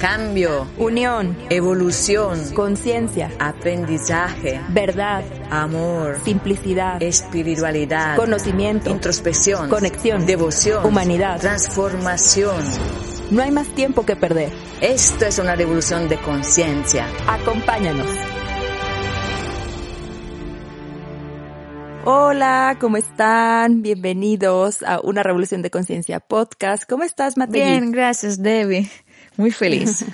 cambio, unión, evolución, conciencia, aprendizaje, verdad, amor, simplicidad, espiritualidad, conocimiento, introspección, conexión, devoción, humanidad, transformación. No hay más tiempo que perder. Esto es una revolución de conciencia. Acompáñanos. Hola, ¿cómo están? Bienvenidos a una Revolución de Conciencia podcast. ¿Cómo estás, Matei? Bien, gracias, Debbie. Muy feliz.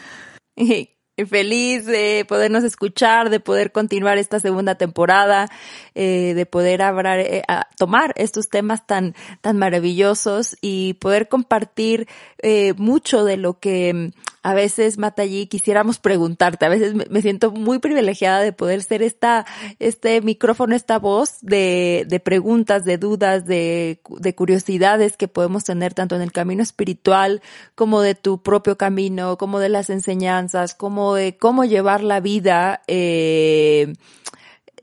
feliz de podernos escuchar, de poder continuar esta segunda temporada, eh, de poder hablar, eh, tomar estos temas tan, tan maravillosos y poder compartir eh, mucho de lo que a veces, Matallí, quisiéramos preguntarte. A veces me siento muy privilegiada de poder ser esta, este micrófono, esta voz de, de preguntas, de dudas, de, de curiosidades que podemos tener tanto en el camino espiritual como de tu propio camino, como de las enseñanzas, como de cómo llevar la vida, eh,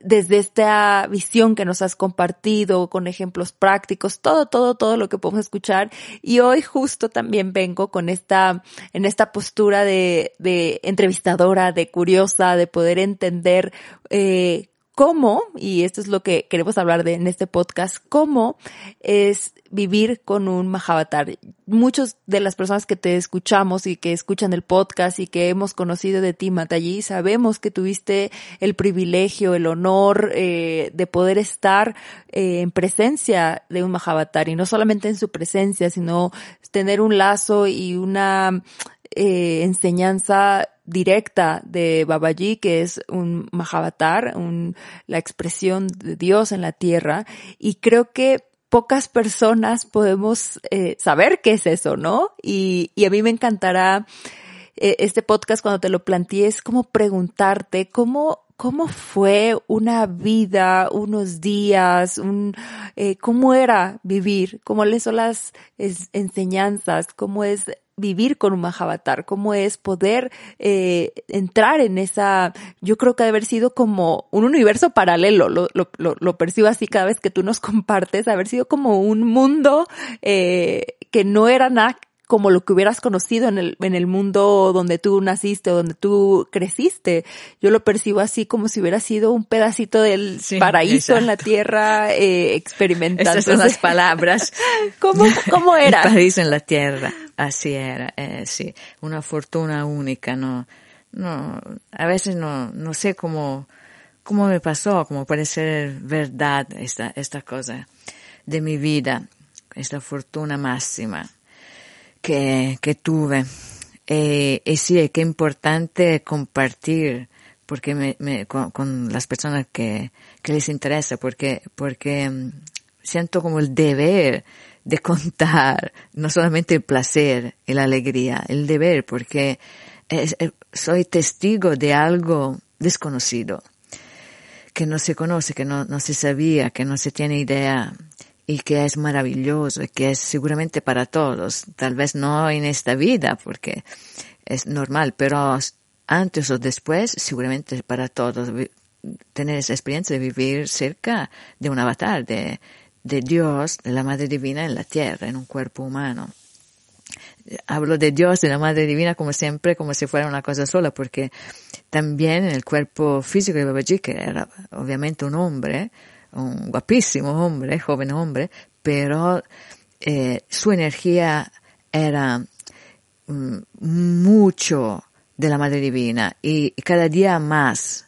desde esta visión que nos has compartido con ejemplos prácticos, todo, todo, todo lo que podemos escuchar. Y hoy justo también vengo con esta, en esta postura de, de entrevistadora, de curiosa, de poder entender, eh, cómo, y esto es lo que queremos hablar de en este podcast, cómo es vivir con un Mahavatar. Muchos de las personas que te escuchamos y que escuchan el podcast y que hemos conocido de ti, Matayi, sabemos que tuviste el privilegio, el honor eh, de poder estar eh, en presencia de un Mahavatar y no solamente en su presencia, sino tener un lazo y una eh, enseñanza directa de Babaji, que es un Mahavatar, un, la expresión de Dios en la tierra, y creo que pocas personas podemos eh, saber qué es eso, ¿no? Y, y a mí me encantará eh, este podcast cuando te lo plantees, como preguntarte cómo, cómo fue una vida, unos días, un, eh, cómo era vivir, cómo les son las enseñanzas, cómo es vivir con un Mahavatar, cómo es poder eh, entrar en esa, yo creo que ha de haber sido como un universo paralelo, lo, lo, lo, percibo así cada vez que tú nos compartes, haber sido como un mundo eh, que no era nada como lo que hubieras conocido en el, en el mundo donde tú naciste o donde tú creciste. Yo lo percibo así como si hubiera sido un pedacito del paraíso en la tierra eh, experimentando. Esas son las palabras. ¿Cómo, cómo era? El paraíso en la tierra. Así era, eh, sí. Una fortuna única, no, no, a veces no, no sé cómo, cómo me pasó, cómo puede ser verdad esta, esta cosa de mi vida, esta fortuna máxima que, que tuve. Eh, y sí, es que importante compartir porque me, me, con, con, las personas que, que les interesa, porque, porque mm, siento como el deber de contar no solamente el placer y la alegría, el deber, porque es, soy testigo de algo desconocido, que no se conoce, que no, no se sabía, que no se tiene idea y que es maravilloso y que es seguramente para todos, tal vez no en esta vida porque es normal, pero antes o después seguramente para todos tener esa experiencia de vivir cerca de un avatar, de, de Dios, de la Madre Divina en la tierra, en un cuerpo humano. Hablo de Dios, de la Madre Divina, como siempre, como si fuera una cosa sola, porque también en el cuerpo físico de Babaji, que era obviamente un hombre, un guapísimo hombre, joven hombre, pero eh, su energía era mm, mucho de la Madre Divina y, cada día más,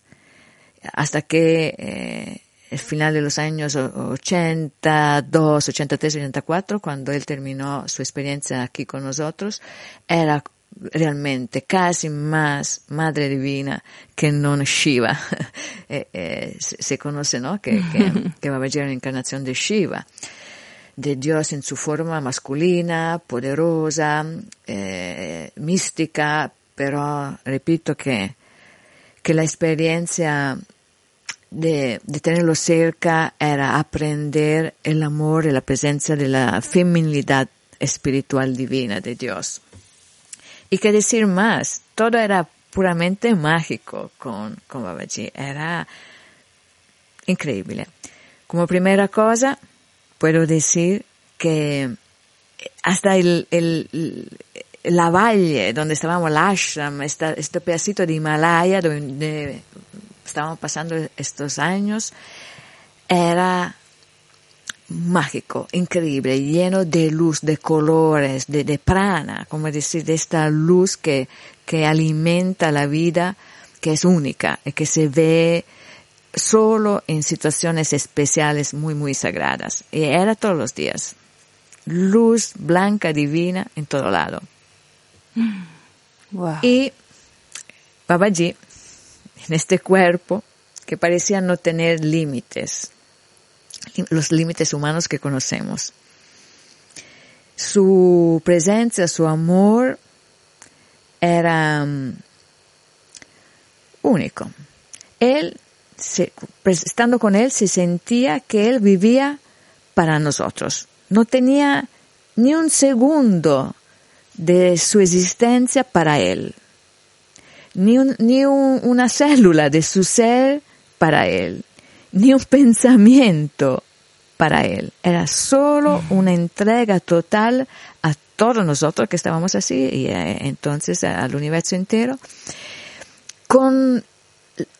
hasta que eh, el final de los años 82, 83, 84, cuando él terminó su experiencia aquí con nosotros, era realmente casi más Madre Divina que non Shiva. eh, eh, se conoce, ¿no? Que, que, que va a venir la encarnación de Shiva, de Dios en su forma masculina, poderosa, eh, mística, pero repito que, que la experiencia de, de, tenerlo cerca era aprender el amor y la presencia de la feminidad espiritual divina de Dios. Y qué decir más, todo era puramente mágico con, con Babaji, era increíble. Como primera cosa, puedo decir que hasta el, el, la valle donde estábamos, el ashram, este pedacito de Himalaya donde estábamos pasando estos años, era mágico, increíble, lleno de luz, de colores, de, de prana, como decir, de esta luz que, que alimenta la vida, que es única y que se ve solo en situaciones especiales muy, muy sagradas. Y era todos los días. Luz blanca, divina, en todo lado. Y Babaji, en este cuerpo que parecía no tener límites, los límites humanos que conocemos. Su presencia, su amor era mm, único. Él, estando con él, se sentía que él vivía para nosotros. No tenía ni un segundo de su existencia para él, ni, ni una célula de su ser para él ni un pensamiento para él. Era solo una entrega total a todos nosotros que estábamos así y eh, entonces al universo entero con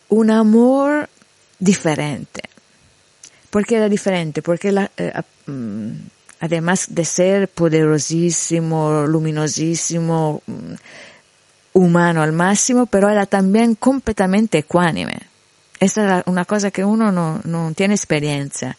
un amor diferente. ¿Por qué era diferente? Porque eh, mm, además de ser poderosísimo, luminosísimo, mm, humano al máximo, pero era también completamente ecuánime esa es una cosa que uno no, no tiene experiencia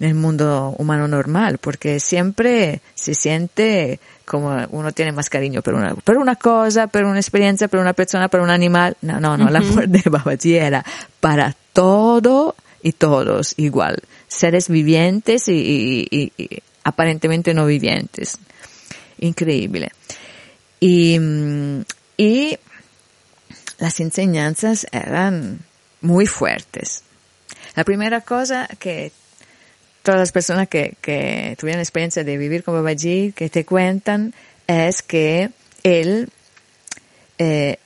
en el mundo humano normal, porque siempre se siente como uno tiene más cariño por una, por una cosa, por una experiencia, por una persona, por un animal. No, no, no, la amor de Babaji era para todo y todos igual. Seres vivientes y, y, y aparentemente no vivientes. Increíble. Y, y las enseñanzas eran muy fuertes. La primera cosa que todas las personas que, tuvieron experiencia de vivir con Babaji, que te cuentan, es que él eh,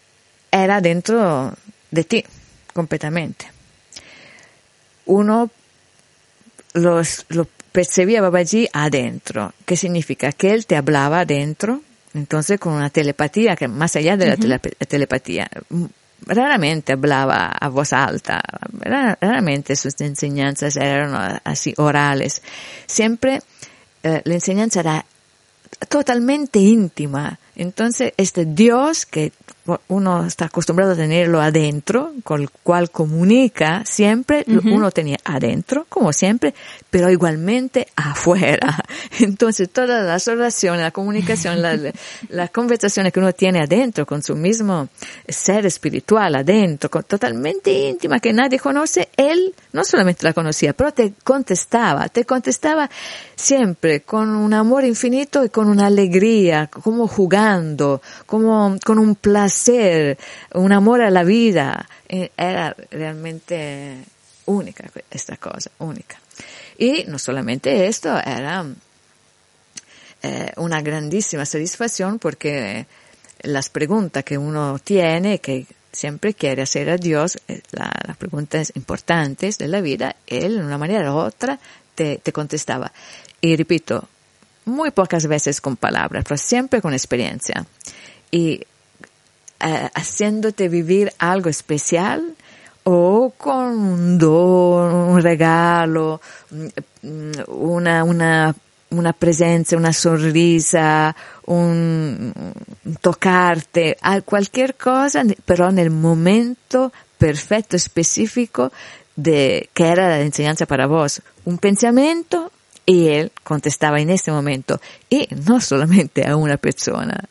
era dentro de ti, completamente. Uno los, lo percibía Babaji adentro. ¿Qué significa? Que él te hablaba adentro, entonces con una telepatía que más allá de la telepatía, raramente hablaba a voz alta, raramente sus enseñanzas eran así orales. Siempre eh, la enseñanza era totalmente íntima. Entonces, este Dios que uno está acostumbrado a tenerlo adentro, con el cual comunica siempre, uno tenía adentro, como siempre, pero igualmente afuera. Entonces, todas las oraciones, la comunicación, la, la conversación que uno tiene adentro con su mismo ser espiritual adentro, totalmente íntima, que nadie conoce, él no solamente la conocía, pero te contestaba, te contestaba siempre con un amor infinito y con una alegría, como jugando, como con un placer ser, un amor a la vida. Eh, era realmente única esta cosa, única. Y no solamente esto, era eh, una grandísima satisfacción porque las preguntas que uno tiene, que siempre quiere hacer a Dios, eh, las preguntas importantes de la vida, Él, de una manera u otra, te, te contestaba. Y repito, muy pocas veces con palabras, pero siempre con experiencia. Y eh, haciéndote vivir algo especial o con un don, un regalo, mm, una, una, una presencia, una sonrisa, un, tocarte, cualquier cosa, pero en el momento perfecto, específico de que era la enseñanza para vos. Un pensamiento y él contestaba en ese momento. Y no solamente a una persona,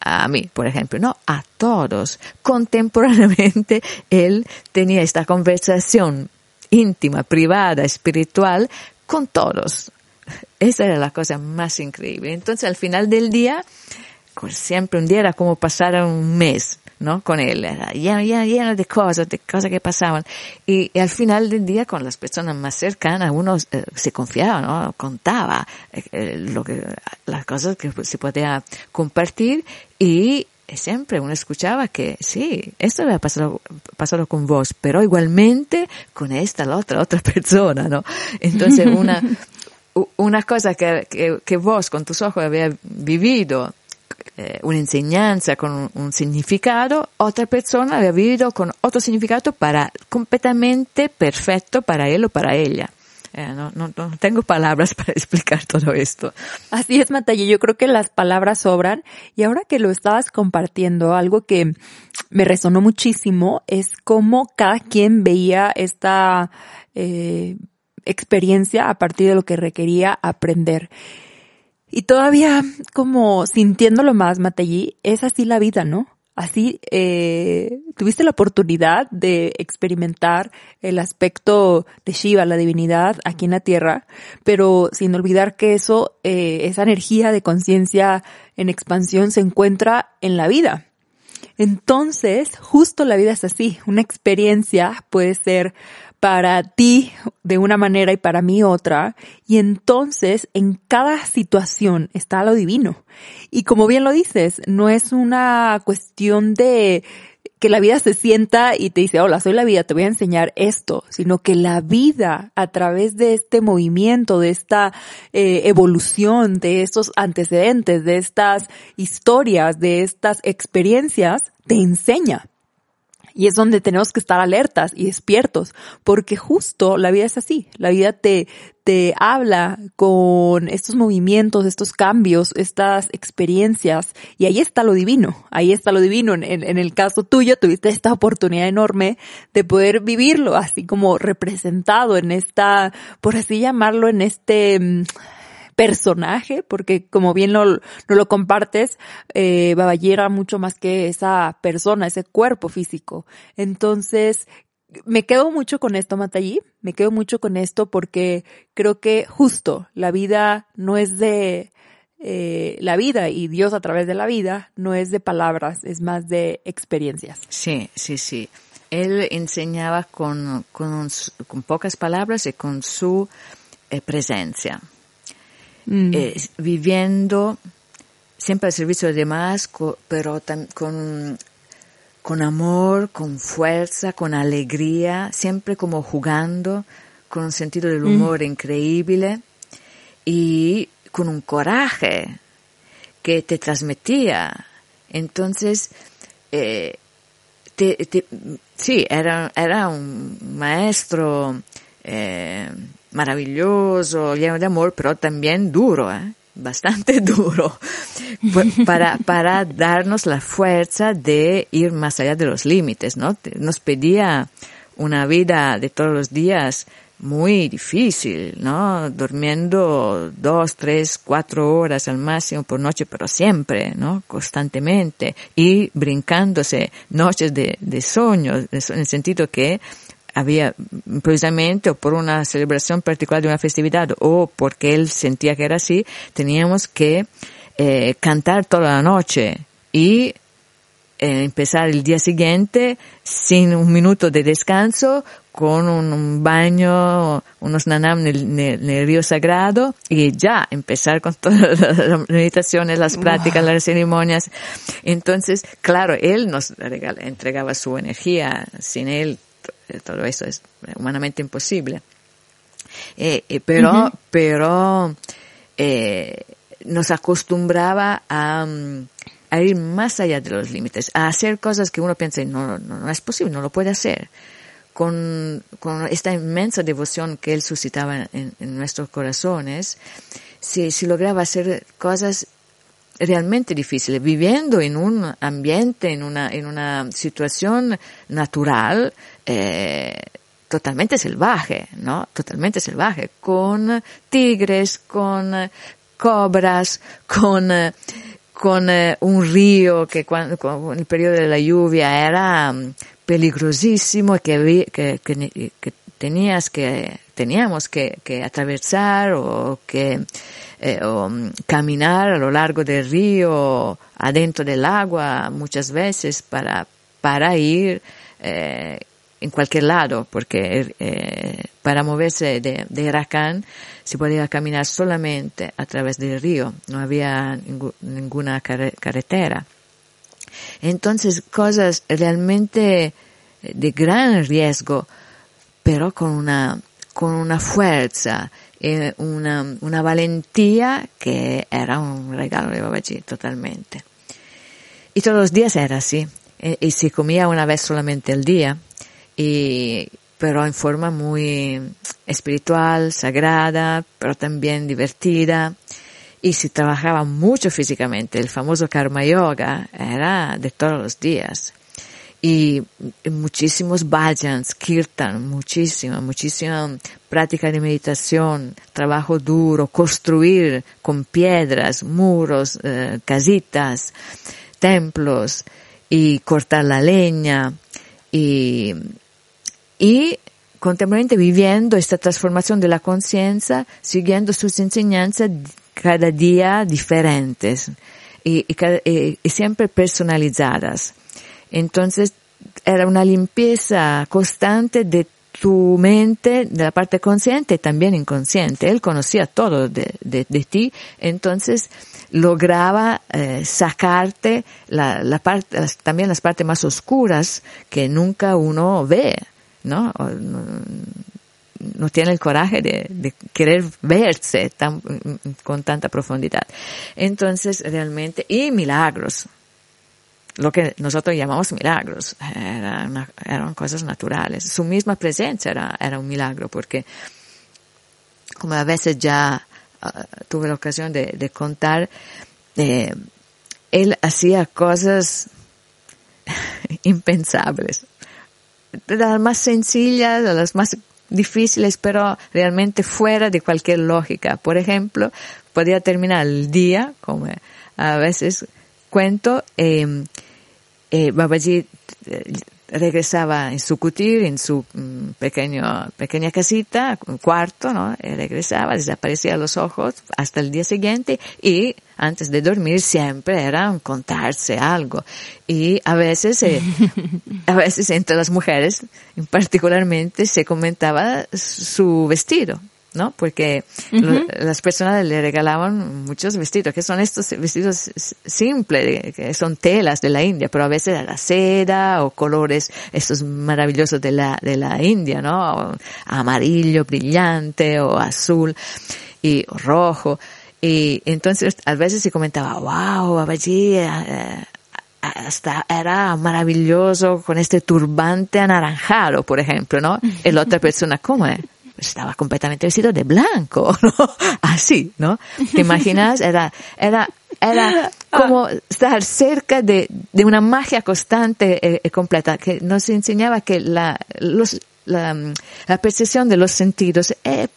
a mí, por ejemplo, no, a todos. Contemporáneamente, él tenía esta conversación íntima, privada, espiritual, con todos. Esa era la cosa más increíble. Entonces, al final del día, siempre un día era como pasar un mes, ¿no? Con él, era lleno, lleno, de cosas, de cosas que pasaban. Y, al final del día, con las personas más cercanas, uno eh, se confiaba, ¿no? Contaba eh, eh, lo que, las cosas que se podía compartir y siempre uno escuchaba que sí, esto había pasado, pasado con vos, pero igualmente con esta, la otra, otra persona, ¿no? Entonces una, una cosa que, que, que vos con tus ojos habías vivido eh, un'insegnanza con un, significado, otra persona había vivido con otro significado para completamente perfecto para él o para ella. Eh, no, no, no, tengo palabras para explicar todo esto. Así es, Matalle. Yo creo que las palabras sobran. Y ahora que lo estabas compartiendo, algo que me resonó muchísimo es cómo cada quien veía esta eh, experiencia a partir de lo que requería aprender. Y todavía como sintiéndolo más, Matallí, es así la vida, ¿no? Así eh, tuviste la oportunidad de experimentar el aspecto de Shiva, la divinidad, aquí en la tierra, pero sin olvidar que eso, eh, esa energía de conciencia en expansión se encuentra en la vida. Entonces, justo la vida es así. Una experiencia puede ser para ti de una manera y para mí otra. Y entonces en cada situación está lo divino. Y como bien lo dices, no es una cuestión de que la vida se sienta y te dice, hola, soy la vida, te voy a enseñar esto, sino que la vida a través de este movimiento, de esta eh, evolución, de estos antecedentes, de estas historias, de estas experiencias, te enseña. Y es donde tenemos que estar alertas y despiertos, porque justo la vida es así. La vida te, te habla con estos movimientos, estos cambios, estas experiencias, y ahí está lo divino. Ahí está lo divino. En, en, el caso tuyo, tuviste esta oportunidad enorme de poder vivirlo, así como representado en esta, por así llamarlo, en este, mm, personaje, porque como bien no, lo compartes, eh, Baballera mucho más que esa persona, ese cuerpo físico. Entonces, me quedo mucho con esto, Matallí, me quedo mucho con esto porque creo que justo la vida no es de eh, la vida y Dios a través de la vida no es de palabras, es más de experiencias. Sí, sí, sí. Él enseñaba con, con, con pocas palabras y con su eh, presencia. Mm. eh, viviendo siempre al servicio de demás, pero con, con amor, con fuerza, con alegría, siempre como jugando, con un sentido del mm. humor increíble y con un coraje que te transmitía. Entonces, eh, sí, era, era un maestro eh, maravilloso, lleno de amor, pero también duro, ¿eh? bastante duro, para, para darnos la fuerza de ir más allá de los límites, ¿no? Nos pedía una vida de todos los días muy difícil, ¿no? Durmiendo dos, tres, cuatro horas al máximo por noche, pero siempre, ¿no? Constantemente. Y brincándose noches de, de sueño, en el sentido que había precisamente o por una celebración particular de una festividad o porque él sentía que era así, teníamos que eh, cantar toda la noche y eh, empezar el día siguiente sin un minuto de descanso con un, baño, unos nanam en el, río sagrado y ya empezar con todas las meditaciones, las prácticas, las ceremonias. Entonces, claro, él nos entregaba su energía, sin él todo eso es humanamente imposible. Eh, eh, pero, pero eh, nos acostumbraba a, mm, a, ir más allá de los límites, a hacer cosas que uno piensa, no, no, no es posible, no lo puede hacer. Con, con esta inmensa devoción que él suscitaba en, en nuestros corazones, si, si lograba hacer cosas realmente difíciles, viviendo en un ambiente, en una, en una situación natural, eh, totalmente salvaje, ¿no? Totalmente salvaje, con tigres, con cobras, con, con eh, un río que cuando, con el periodo de la lluvia era mm, peligrosísimo y que, que, que, tenías que, teníamos que, que atravesar o que eh, o mm, caminar a lo largo del río, adentro del agua, muchas veces para, para ir en cualquier lado, porque eh, para moverse de, de se podía caminar solamente a través del río, no había ninguna carretera. Entonces, cosas realmente de gran riesgo, pero con una, con una fuerza una, una valentía que era un regalo de Babaji totalmente. y todos los días era así. Y, y se comía una vez solamente al día, y, pero en forma muy espiritual, sagrada, pero también divertida. Y se trabajaba mucho físicamente. El famoso karma yoga era de todos los días. Y muchísimos bhajans, kirtan, muchísima, muchísima práctica de meditación, trabajo duro, construir con piedras, muros, eh, casitas, templos y cortar la leña y, y contemporáneamente viviendo esta transformación de la conciencia, siguiendo sus enseñanzas cada día diferentes y, y, y siempre personalizadas. Entonces era una limpieza constante de tu mente, de la parte consciente y también inconsciente. Él conocía todo de, de, ti, entonces lograba eh, sacarte la, la parte, también las partes más oscuras que nunca uno ve, ¿no? no, tiene el coraje de, querer verse con tanta profundidad. Entonces, realmente, y milagros, lo que nosotros llamamos milagros, eran cosas naturales. Su misma presencia era, era un milagro, porque como a veces ya uh, tuve la ocasión de, contar, eh, él hacía cosas impensables, las más sencillas, de las más difíciles, pero realmente fuera de cualquier lógica. Por ejemplo, podía terminar el día, como a veces cuento, eh, eh, Babaji regresaba en su cutir, en su um, pequeño, pequeña casita, cuarto, ¿no? Y regresaba, desaparecía los ojos hasta el día siguiente y antes de dormir siempre era contarse algo. Y a veces, eh, a veces entre las mujeres, particularmente, se comentaba su vestido. ¿no? Porque uh -huh. las personas le regalaban muchos vestidos, que son estos vestidos simples, que son telas de la India, pero a veces era seda o colores estos maravillosos de la, de la India, ¿no? O amarillo brillante o azul y rojo. Y entonces a veces se comentaba, wow, Babaji, eh, hasta era maravilloso con este turbante anaranjado, por ejemplo, ¿no? Y la otra persona, ¿cómo es? estaba completamente vestido de blanco, ¿no? Así, ¿no? ¿Te imaginas? Era, era, era como estar cerca de, de una magia constante y eh, eh, completa que nos enseñaba que la, los, la, la percepción de los sentidos es,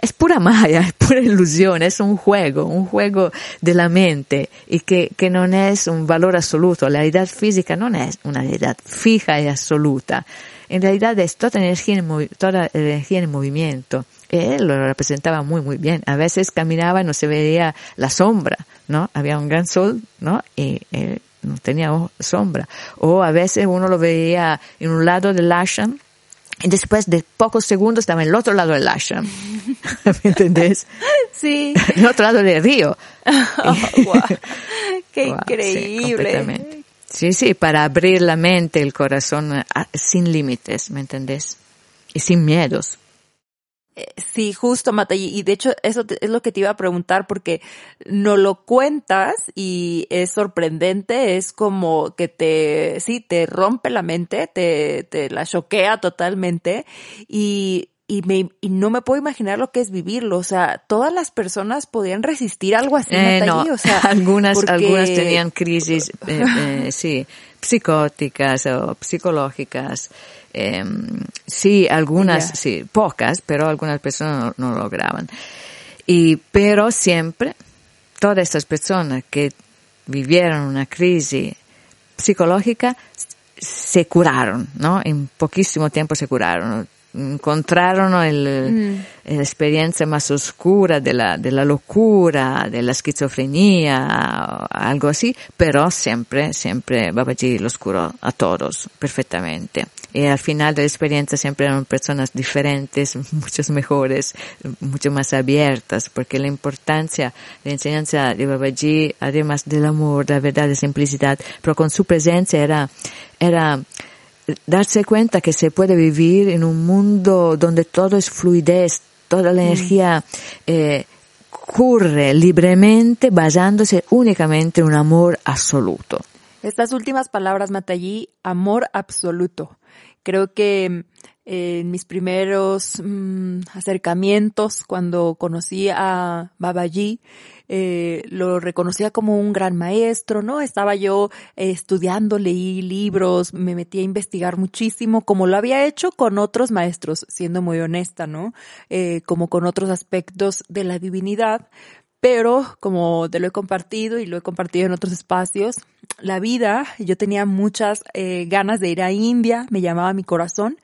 es pura magia, es pura ilusión, es un juego, un juego de la mente y que, que no es un valor absoluto. La realidad física no es una realidad fija y absoluta en realidad es toda energía en, movimiento. Él lo representaba muy, muy bien. A veces caminaba y no se veía la sombra, ¿no? Había un gran sol, ¿no? Y él no tenía sombra. O a veces uno lo veía en un lado del ashram y después de pocos segundos estaba en el otro lado del ashram. ¿Me entendés? Sí. En el otro lado del río. Oh, wow. Qué wow, increíble. Sí, Sí, sí, para abrir la mente, el corazón sin límites, ¿me entendés? Y sin miedos. Sí, justo, Mata, y de hecho eso es lo que te iba a preguntar porque no lo cuentas y es sorprendente, es como que te, sí, te rompe la mente, te, te la choquea totalmente y y, me, y no me puedo imaginar lo que es vivirlo. O sea, todas las personas podían resistir algo así. Eh, no, o sea, algunas, porque... algunas tenían crisis, eh, eh, sí, psicóticas o psicológicas. Eh, sí, algunas, yeah. sí, pocas, pero algunas personas no, no lograban. Y, pero siempre, todas estas personas que vivieron una crisis psicológica se curaron, ¿no? En poquísimo tiempo se curaron incontrarono il, mm. l'esperienza más oscura della, della locura, della schizofrenia, algo así, pero siempre, siempre Babaji los curó a todos perfectamente. Y al final de la experiencia siempre eran personas diferentes, muchas mejores, mucho más abiertas, porque la importancia, la enseñanza de Babaji, además del amor, la verdad, de simplicidad, pero con su presencia era, era darse cuenta que se puede vivir en un mundo donde todo es fluidez, toda la mm. energía eh, corre libremente basándose únicamente en un amor absoluto. Estas últimas palabras, Matallí, amor absoluto. Creo que en mis primeros mm, acercamientos, cuando conocí a Babaji, eh, lo reconocía como un gran maestro, ¿no? Estaba yo eh, estudiando, leí libros, me metí a investigar muchísimo, como lo había hecho con otros maestros, siendo muy honesta, ¿no? Eh, como con otros aspectos de la divinidad. Pero, como te lo he compartido y lo he compartido en otros espacios, la vida, yo tenía muchas eh, ganas de ir a India, me llamaba mi corazón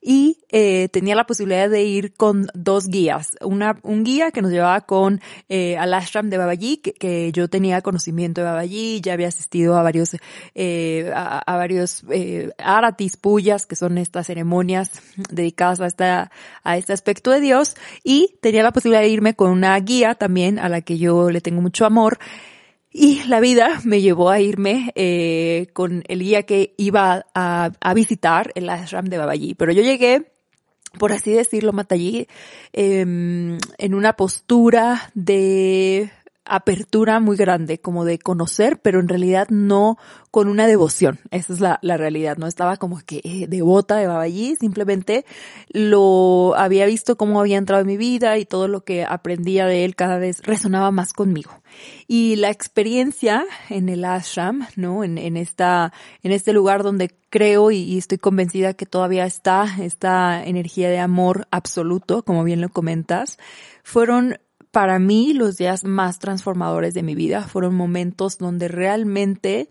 y eh, tenía la posibilidad de ir con dos guías. Una, un guía que nos llevaba con eh, al ashram de Babaji, que, yo tenía conocimiento de Babaji, ya había asistido a varios, eh, a, varios eh, aratis, puyas, que son estas ceremonias dedicadas a, esta, a este aspecto de Dios, y tenía la posibilidad de irme con una guía también a la que yo le tengo mucho amor. Y la vida me llevó a irme eh, con el guía que iba a, visitar el ashram de Babaji. Pero yo llegué, por así decirlo, Matallí, eh, en una postura de apertura muy grande, como de conocer, pero en realidad no con una devoción. Esa es la, la realidad. No estaba como que eh, devota de Babaji, simplemente lo había visto cómo había entrado en mi vida y todo lo que aprendía de él cada vez resonaba más conmigo. Y la experiencia en el ashram, ¿no? En, en esta, en este lugar donde creo y, y estoy convencida que todavía está esta energía de amor absoluto, como bien lo comentas, fueron para mí los días más transformadores de mi vida fueron momentos donde realmente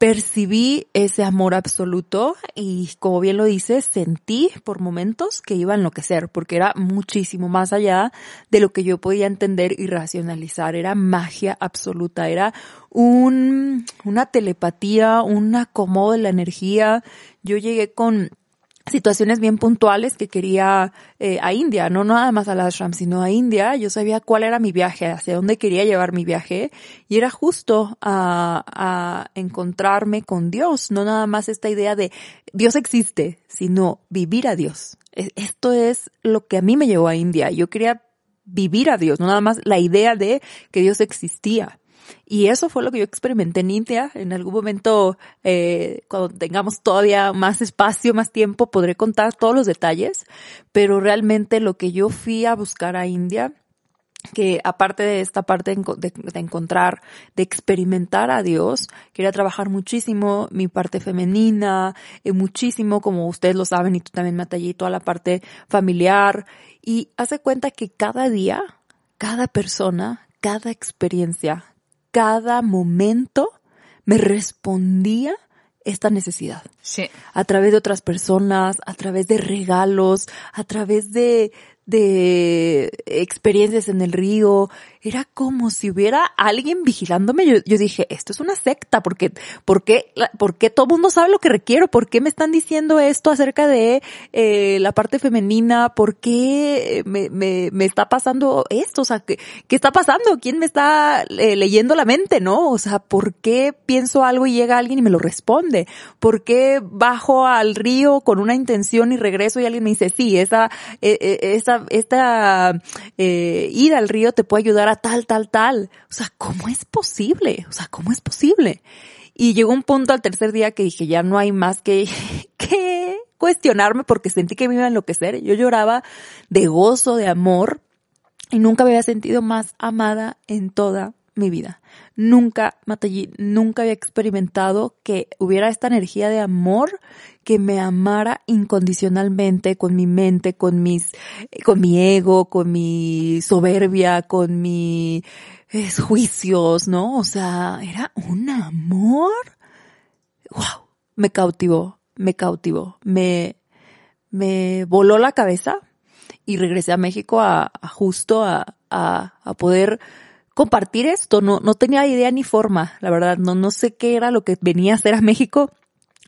percibí ese amor absoluto y como bien lo dices, sentí por momentos que iba a enloquecer porque era muchísimo más allá de lo que yo podía entender y racionalizar. Era magia absoluta, era un, una telepatía, un acomodo de la energía. Yo llegué con situaciones bien puntuales que quería eh, a India, no nada más a la ashram, sino a India. Yo sabía cuál era mi viaje, hacia dónde quería llevar mi viaje y era justo a, a encontrarme con Dios, no nada más esta idea de Dios existe, sino vivir a Dios. E, esto es lo que a mí me llevó a India. Yo quería vivir a Dios, no nada más la idea de que Dios existía. Y eso fue lo que yo experimenté en India. En algún momento, eh, cuando tengamos todavía más espacio, más tiempo, podré contar todos los detalles. Pero realmente lo que yo fui a buscar a India que aparte de esta parte de, encontrar, de experimentar a Dios, quería trabajar muchísimo mi parte femenina, eh, muchísimo, como ustedes lo saben, y tú también, Matallí, toda la parte familiar. Y hace cuenta que cada día, cada persona, cada experiencia, cada momento me respondía esta necesidad. Sí. A través de otras personas, a través de regalos, a través de, de experiencias en el río. Era como si hubiera alguien vigilándome. Yo, yo dije, esto es una secta, porque, ¿por qué, por qué todo mundo sabe lo que requiero? ¿Por qué me están diciendo esto acerca de eh, la parte femenina? ¿Por qué me, me, me, está pasando esto? O sea, ¿qué, qué está pasando? ¿Quién me está eh, leyendo la mente, no? O sea, ¿por qué pienso algo y llega alguien y me lo responde? ¿Por qué bajo al río con una intención y regreso y alguien me dice, sí, esa, eh, esa esta, eh, ida al río te puede ayudar a tal, tal, tal. O sea, ¿cómo es posible? O sea, ¿cómo es posible? Y llegó un punto al tercer día que dije, ya no hay más que, que cuestionarme porque sentí que me iba a enloquecer. Yo lloraba de gozo, de amor y nunca me había sentido más amada en toda mi vida. Nunca, Matallí, nunca había experimentado que hubiera esta energía de amor que me amara incondicionalmente con mi mente, con mis, con mi ego, con mi soberbia, con mis juicios, ¿no? O sea, era un amor. Wow, me cautivó, me cautivó, me, me voló la cabeza y regresé a México a, justo a, a, a poder compartir esto. No, no tenía idea ni forma, la verdad. No, no sé qué era lo que venía a hacer a México,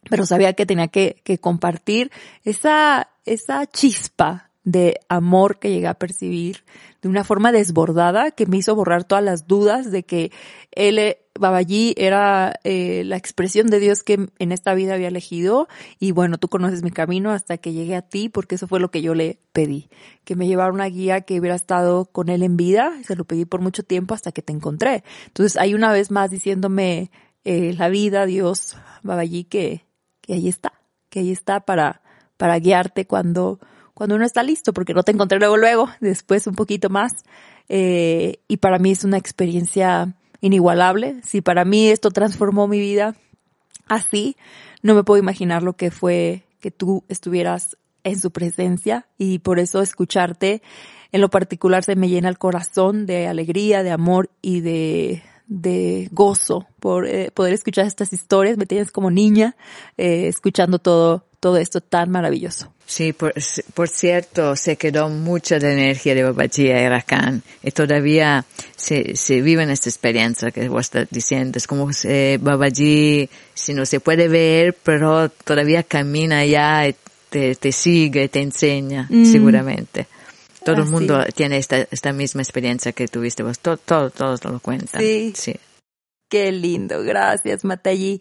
pero sabía que tenía que, que compartir esa, esa chispa de amor que llegué a percibir de una forma desbordada que me hizo borrar todas las dudas de que él, eh, Babaji, era eh, la expresión de Dios que en esta vida había elegido y bueno, tú conoces mi camino hasta que llegué a ti porque eso fue lo que yo le pedí, que me llevara una guía que hubiera estado con él en vida, se lo pedí por mucho tiempo hasta que te encontré. Entonces hay una vez más diciéndome, eh, la vida, Dios, Babaji, que, que ahí está, que ahí está para, para guiarte cuando, cuando uno está listo, porque no te encontré luego, luego, después un poquito más. Eh, y para mí es una experiencia inigualable. Si para mí esto transformó mi vida así, no me puedo imaginar lo que fue que tú estuvieras en su presencia y por eso escucharte en lo particular se me llena el corazón de alegría, de amor y de, de gozo por eh, poder escuchar estas historias. Me tienes como niña eh, escuchando todo, todo esto tan maravilloso. Sí, por, por, cierto, se quedó mucha de energía de Babaji y Rakan y todavía se, se vive en esta experiencia que vos estás diciendo. Es como si Babaji, si no se puede ver, pero todavía camina allá y te, te sigue, te enseña, mm. seguramente. Todo el mundo tiene esta, esta misma experiencia que tuviste vos. Todo, todo, todos lo cuentan. Sí. sí. Qué lindo. Gracias, Matayi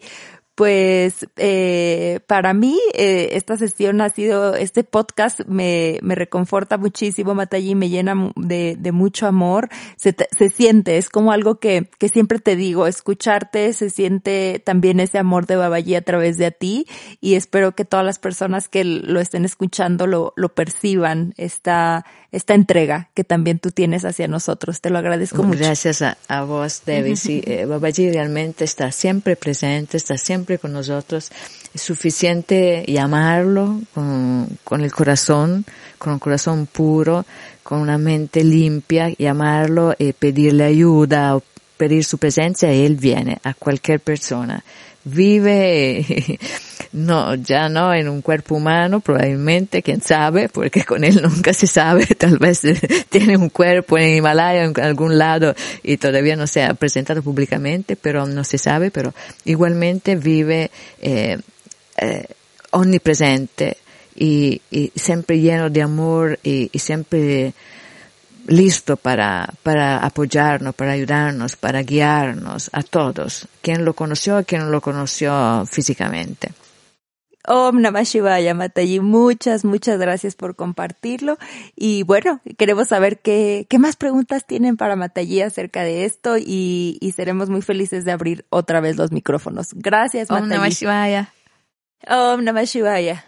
pues eh, para mí eh, esta sesión ha sido, este podcast me, me reconforta muchísimo, Matayi, me llena de, de mucho amor, se, se siente, es como algo que, que siempre te digo, escucharte, se siente también ese amor de Babaji a través de a ti y espero que todas las personas que lo estén escuchando lo, lo perciban, esta, esta entrega que también tú tienes hacia nosotros. Te lo agradezco mucho. Gracias a, a vos, Debbie. Sí, eh, Babaji realmente está siempre presente, está siempre con nosotros. Es suficiente llamarlo con, con el corazón, con un corazón puro, con una mente limpia, llamarlo y pedirle ayuda o pedir su presencia y él viene a cualquier persona. Vive no, ya no en un cuerpo humano, probablemente, quién sabe, porque con él nunca se sabe, tal vez tiene un cuerpo en Himalaya, en algún lado, y todavía no se ha presentado públicamente, pero no se sabe, pero igualmente vive eh, eh, omnipresente y, y, siempre lleno de amor y, y siempre listo para, para apoyarnos, para ayudarnos, para guiarnos a todos, quien lo conoció, y quien no lo conoció físicamente. Om Namah Shivaya, Matayi. Muchas, muchas gracias por compartirlo. Y bueno, queremos saber qué, qué más preguntas tienen para Matayi acerca de esto y, y seremos muy felices de abrir otra vez los micrófonos. Gracias, Matayi. Om Namah Shivaya. Om Namah Shivaya.